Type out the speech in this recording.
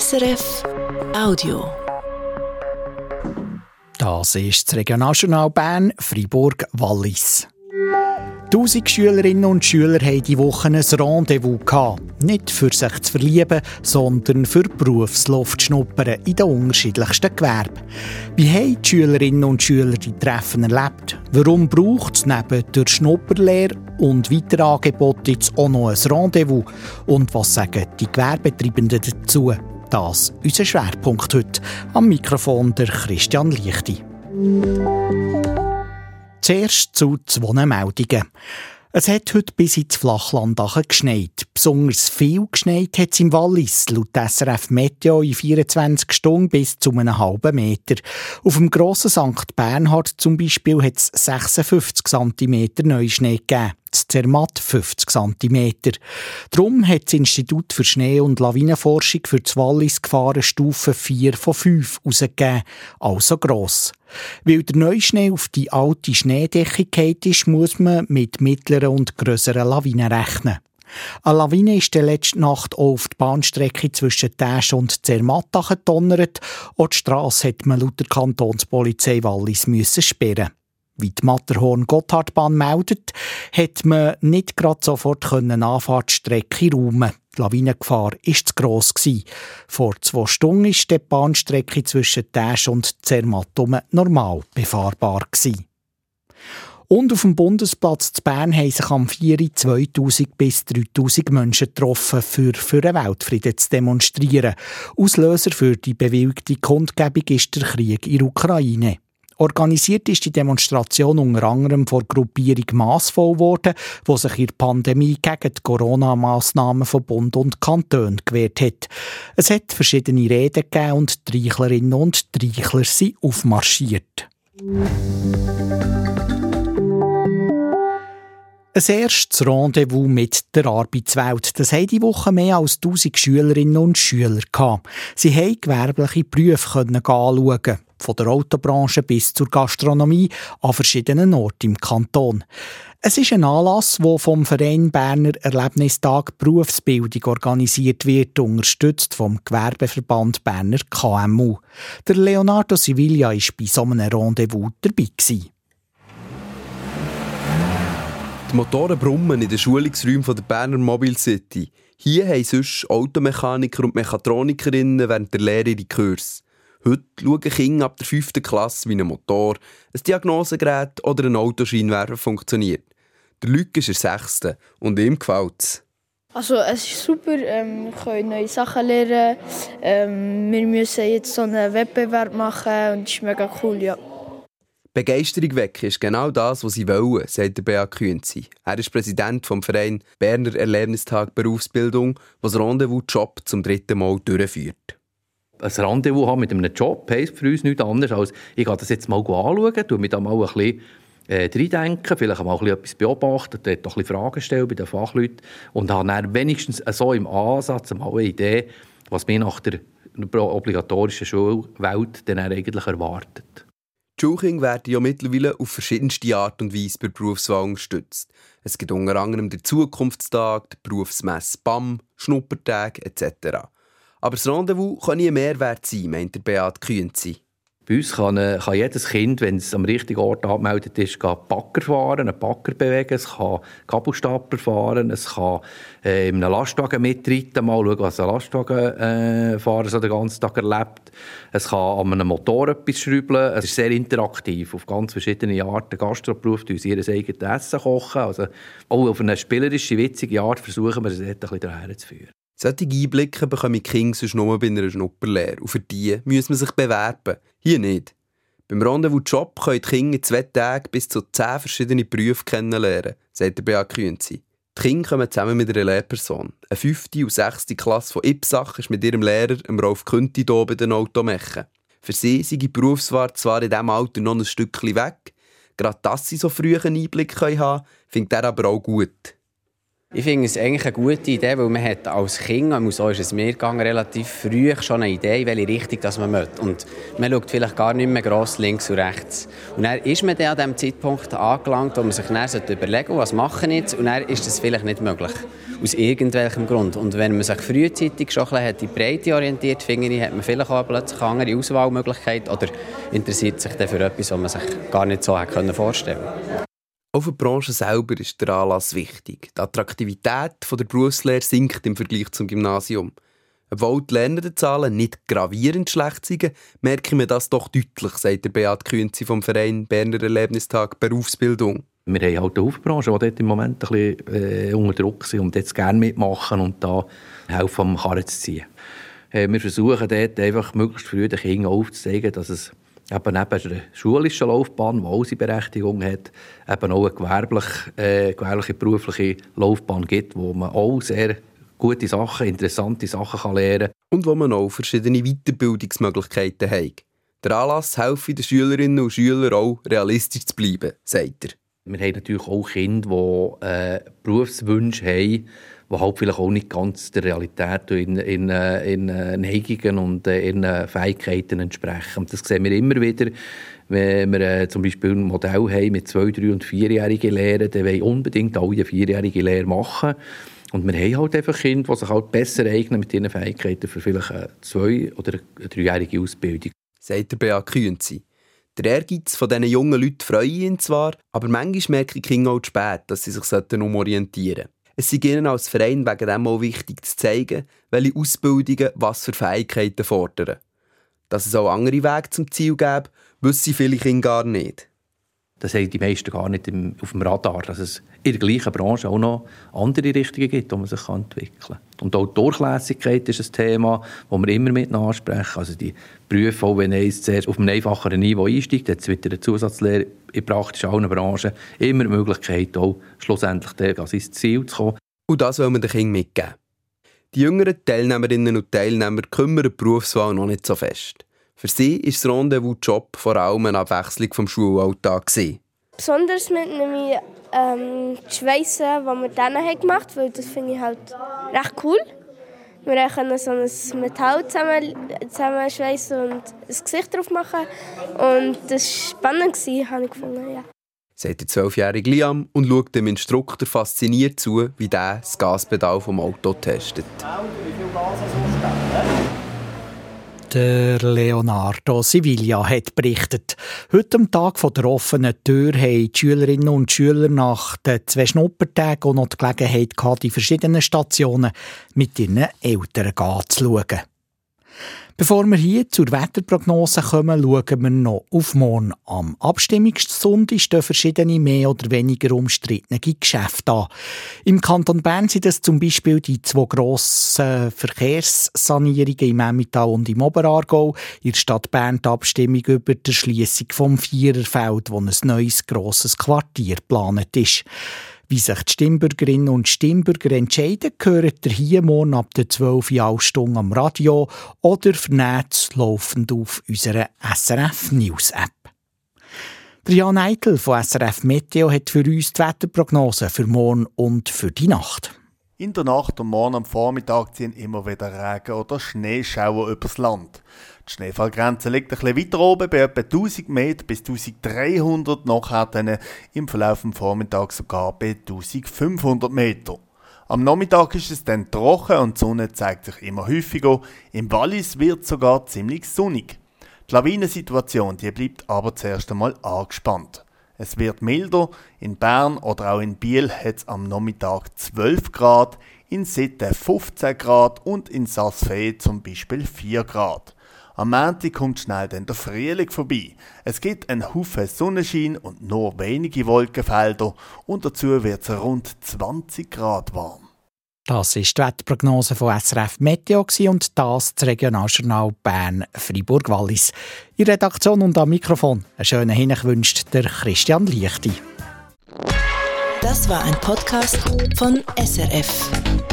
SRF Audio. Das ist das Regionaljournal Bern, Fribourg-Wallis. Tausend Schülerinnen und Schüler hatten diese Woche ein Rendezvous. Nicht für sich zu verlieben, sondern für Berufsluft schnuppern in den unterschiedlichsten Gewerben. Wie haben die Schülerinnen und Schüler die Treffen erlebt? Warum braucht es neben der Schnupperlehre und weiteren Angeboten jetzt auch noch ein Rendezvous? Und was sagen die Gewerbetreibenden dazu? Das unser Schwerpunkt heute. Am Mikrofon der Christian Lichti. Zuerst zu zwei Meldungen. Es hat heute bis ins Flachland geschneit. Besonders viel geschneit hat es im Wallis, laut SRF Meteo in 24 Stunden bis zu einem halben Meter. Auf dem grossen St. Bernhard zum Beispiel hat es 56 cm Neuschnee gegeben. Zermatt 50 cm. Darum hat das Institut für Schnee- und Lawinenforschung für das Wallis Gefahrenstufe 4 von 5 herausgegeben, also gross. Weil der Neuschnee auf die alte Schneedecke geht ist, muss man mit mittleren und grösseren Lawinen rechnen. Eine Lawine ist letzte Nacht auch auf die Bahnstrecke zwischen Täsch und Zermatt gedonnert. Auch die Strasse hat man laut der Kantonspolizei Wallis müssen sperren. Wie die Matterhorn-Gotthardbahn meldet, hat man nicht gerade sofort eine Anfahrtsstrecke räumen Die Lawinengefahr war zu gross. Vor zwei Stunden war die Bahnstrecke zwischen Täsch und Zermatt normal befahrbar. Und auf dem Bundesplatz zu Bern haben sich am 4. 2000 bis 3000 Menschen getroffen, für, für den Weltfrieden zu demonstrieren. Auslöser für die bewilligte Kundgebung ist der Krieg in der Ukraine. Organisiert ist die Demonstration unter anderem vor Gruppierung Massvoll worden, die sich in der Pandemie gegen die Corona-Massnahmen von Bund und Kanton gewehrt hat. Es hat verschiedene Reden gegeben und die Reichlerinnen und Reichler sind aufmarschiert. Ein erstes Rendezvous mit der Arbeitswelt. Das haben die Woche mehr als 1000 Schülerinnen und Schüler gehabt. Sie konnten gewerbliche Berufe anschauen, von der Autobranche bis zur Gastronomie an verschiedenen Orten im Kanton. Es ist ein Anlass, der vom Verein Berner Erlebnistag Berufsbildung organisiert wird, unterstützt vom Gewerbeverband Berner KMU. Der Leonardo Sevilla war bei so einem Rendezvous dabei. Gewesen. Die Motoren brummen in den Schulungsräumen der Berner Mobile City. Hier haben sonst Automechaniker und Mechatronikerinnen während der Lehre ihre Kurs. Heute schauen Kinder ab der 5. Klasse, wie ein Motor, ein Diagnosegerät oder ein Autoscheinwerfer funktioniert. Der Luc ist der 6. und ihm gefällt es. Also es ist super, ähm, wir können neue Sachen lernen. Ähm, wir müssen jetzt so einen Wettbewerb machen und es ist mega cool, ja. Begeisterung wecken ist genau das, was sie wollen, sagt der Beat Künzi. Er ist Präsident vom Verein Berner Erlebnistag Berufsbildung, was Rendezvous Job zum dritten Mal durchführt. Ein Rendezvous haben mit einem Job heisst für uns nichts anderes als, ich gehe das jetzt mal anschauen, tue mich da mal ein bisschen äh, reindenken, vielleicht mal etwas beobachten, dort auch ein bisschen Fragen stellen bei den Fachleuten und habe dann wenigstens so im Ansatz mal eine Idee, was mich nach der obligatorischen Schulwelt dann eigentlich erwartet. Die Schulkinder werden ja mittlerweile auf verschiedenste Art und Weise bei der Berufswahl unterstützt. Es gibt unter anderem den Zukunftstag, den Berufsmess BAM, Schnuppertag etc. Aber das Rendezvous kann nie mehr wert sein, meint der Beat Kühnzi. Bei uns kann, äh, kann, jedes Kind, wenn es am richtigen Ort angemeldet ist, Bagger fahren, einen Bagger bewegen, es kann Kabelstapler fahren, es kann äh, in einem Lastwagen mitreiten, mal schauen, was ein Lastwagenfahrer äh, so den ganzen Tag erlebt. Es kann an einem Motor etwas schrauben. Es ist sehr interaktiv, auf ganz verschiedene Arten. Gastroberuf tun sie ihr eigenes Essen kochen. Also auch auf eine spielerische, witzige Art versuchen wir es ein bisschen daher zu führen. Solche Einblicke bekommen die Kinder sonst nur bei einer Schnupperlehre. Und für die muss man sich bewerben. Hier nicht. Beim Rendezvous Job können die Kinder in zwei Tagen bis zu zehn verschiedene Berufe kennenlernen, sagt der Beat Künzi. Die Kinder kommen zusammen mit einer Lehrperson. Eine fünfte und sechste Klasse von Ipsach ist mit ihrem Lehrer, Rolf Künti, hier bei den Automechen. Für sie sind die Berufswahl zwar in diesem Alter noch ein Stückchen weg, gerade dass sie so früh einen Einblick haben können, findet er aber auch gut. Ich finde es eigentlich eine gute Idee, weil man hat als Kind, und so ist es mir gegangen, relativ früh schon eine Idee, welche Richtung das man möchte. Und man schaut vielleicht gar nicht mehr gross links und rechts. Und dann ist man dann an dem Zeitpunkt angelangt, wo man sich dann überlegen sollte, was mache ich jetzt? Und dann ist das vielleicht nicht möglich. Aus irgendwelchem Grund. Und wenn man sich frühzeitig schon ein bisschen in die Breite orientiert, finde ich, hat man vielleicht auch plötzlich eine andere Auswahlmöglichkeit oder interessiert sich dann für etwas, was man sich gar nicht so vorstellen konnte. Auch für die Branche selber ist der Anlass wichtig. Die Attraktivität der Berufslehre sinkt im Vergleich zum Gymnasium. Obwohl die Lernendenzahlen nicht gravierend schlecht sind, merken wir das doch deutlich, sagt der Beat Künzi vom Verein Berner Erlebnistag Berufsbildung. Wir haben halt eine Aufbranche, die dort im Moment ein bisschen äh, unter Druck sind und jetzt gerne mitmachen und da helfen, am Karren zu ziehen. Äh, wir versuchen dort einfach möglichst früh den Kindern aufzuzeigen, dass es eben neben der schulischen Laufbahn, die auch seine Berechtigung hat, eben auch eine gewerbliche, äh, gewerbliche berufliche Laufbahn gibt, wo man auch sehr gute Sachen, interessante Sachen kann lernen kann. Und wo man auch verschiedene Weiterbildungsmöglichkeiten hat. Der Anlass helfe den Schülerinnen und Schülern auch, realistisch zu bleiben, sagt er. Wir haben natürlich auch Kinder, die äh, Berufswünsche haben, die halt vielleicht auch nicht ganz der Realität in, in, in Neigungen und äh, in Fähigkeiten entsprechen. Das sehen wir immer wieder. Wenn wir äh, zum Beispiel ein Modell haben mit zwei, drei und vierjährigen Lehrern, dann wollen unbedingt alle vierjährige Lehre machen. Und wir haben halt einfach Kinder, die sich halt besser eignen mit ihren Fähigkeiten für vielleicht eine zwei- oder eine dreijährige Ausbildung. Sagt der Beat Kühnzi. Der Ehrgeiz von diesen jungen Leuten freue ihn zwar, aber manchmal merke ich Kinder auch zu spät, dass sie sich umorientieren sollten. Es sei ihnen als Verein wegen dem auch wichtig zu zeigen, welche Ausbildungen was für Fähigkeiten fordern. Dass es auch andere Wege zum Ziel gäbe, wissen viele Kinder gar nicht. Das haben die meisten gar nicht im, auf dem Radar, dass es in der gleichen Branche auch noch andere Richtungen gibt, wo man sich entwickeln kann. Und auch die Durchlässigkeit ist ein Thema, das wir immer mit ansprechen. Also die Berufe, auch wenn eins zuerst auf einem einfacheren Niveau einsteigt, hat es wieder eine Zusatzlehre in praktisch allen Branchen immer die Möglichkeit, auch schlussendlich ans Ziel zu kommen. Und das wollen wir den Kindern mitgeben. Die jüngeren Teilnehmerinnen und Teilnehmer kümmern die Berufswahl noch nicht so fest. Für sie ist das Rendezvous-Job vor allem eine Abwechslung vom Schulalltag. Besonders mit einem ähm, Schweissen, das wir dann gemacht haben, weil das finde ich halt recht cool. Wir können so ein Metall zusammen, zusammenschweissen und ein Gesicht drauf machen. Und das war spannend, habe ich gefunden, ja. Sagt der zwölfjährige Liam und schaut dem Instruktor fasziniert zu, wie der das Gaspedal vom Auto testet. Wie viel Gas der Leonardo Siviglia hat berichtet. Heute am Tag der offenen Tür haben die Schülerinnen und Schüler nach den zwei Schnuppertagen auch noch die Gelegenheit gehabt, die verschiedenen Stationen mit ihren Eltern zu schauen. Bevor wir hier zur Wetterprognose kommen, schauen wir noch auf morgen. Am Abstimmungssonntag stehen verschiedene mehr oder weniger umstrittene Geschäfte an. Im Kanton Bern sind es zum Beispiel die zwei grossen Verkehrssanierungen im Emmental und im Oberaargau. In der Stadt Bern die Abstimmung über die Erschliessung vom Viererfeld, wo ein neues grosses Quartier geplant ist. Wie sich die Stimmbürgerinnen und Stimmbürger entscheiden, gehört ihr hier morgen ab der 12 Stunde am Radio oder vernetzt laufend auf unserer SRF News App. Der Jan Eitel von SRF Meteo hat für uns die Wetterprognose für morgen und für die Nacht. In der Nacht und morgen am Vormittag ziehen immer wieder Regen- oder Schneeschauer übers Land. Die Schneefallgrenze liegt ein bisschen weiter oben, bei etwa 1000 Meter bis 1300, nachher dann im Verlauf des Vormittags sogar bei 1500 Meter. Am Nachmittag ist es dann trocken und die Sonne zeigt sich immer häufiger. Im Wallis wird sogar ziemlich sonnig. Die Lawinensituation die bleibt aber zuerst einmal angespannt. Es wird milder. In Bern oder auch in Biel hat es am Nachmittag 12 Grad, in Sitten 15 Grad und in Sassfee zum Beispiel 4 Grad. Am Montag kommt schnell dann der Frühling vorbei. Es gibt einen Haufen Sonnenschein und nur wenige Wolkenfelder und dazu wird es rund 20 Grad warm. Das ist die Wetterprognose von SRF Meteo und das das Regionaljournal Bern-Fribourg-Wallis. In Redaktion und am Mikrofon einen schönen Hinweis wünscht der Christian Lichti. Das war ein Podcast von SRF.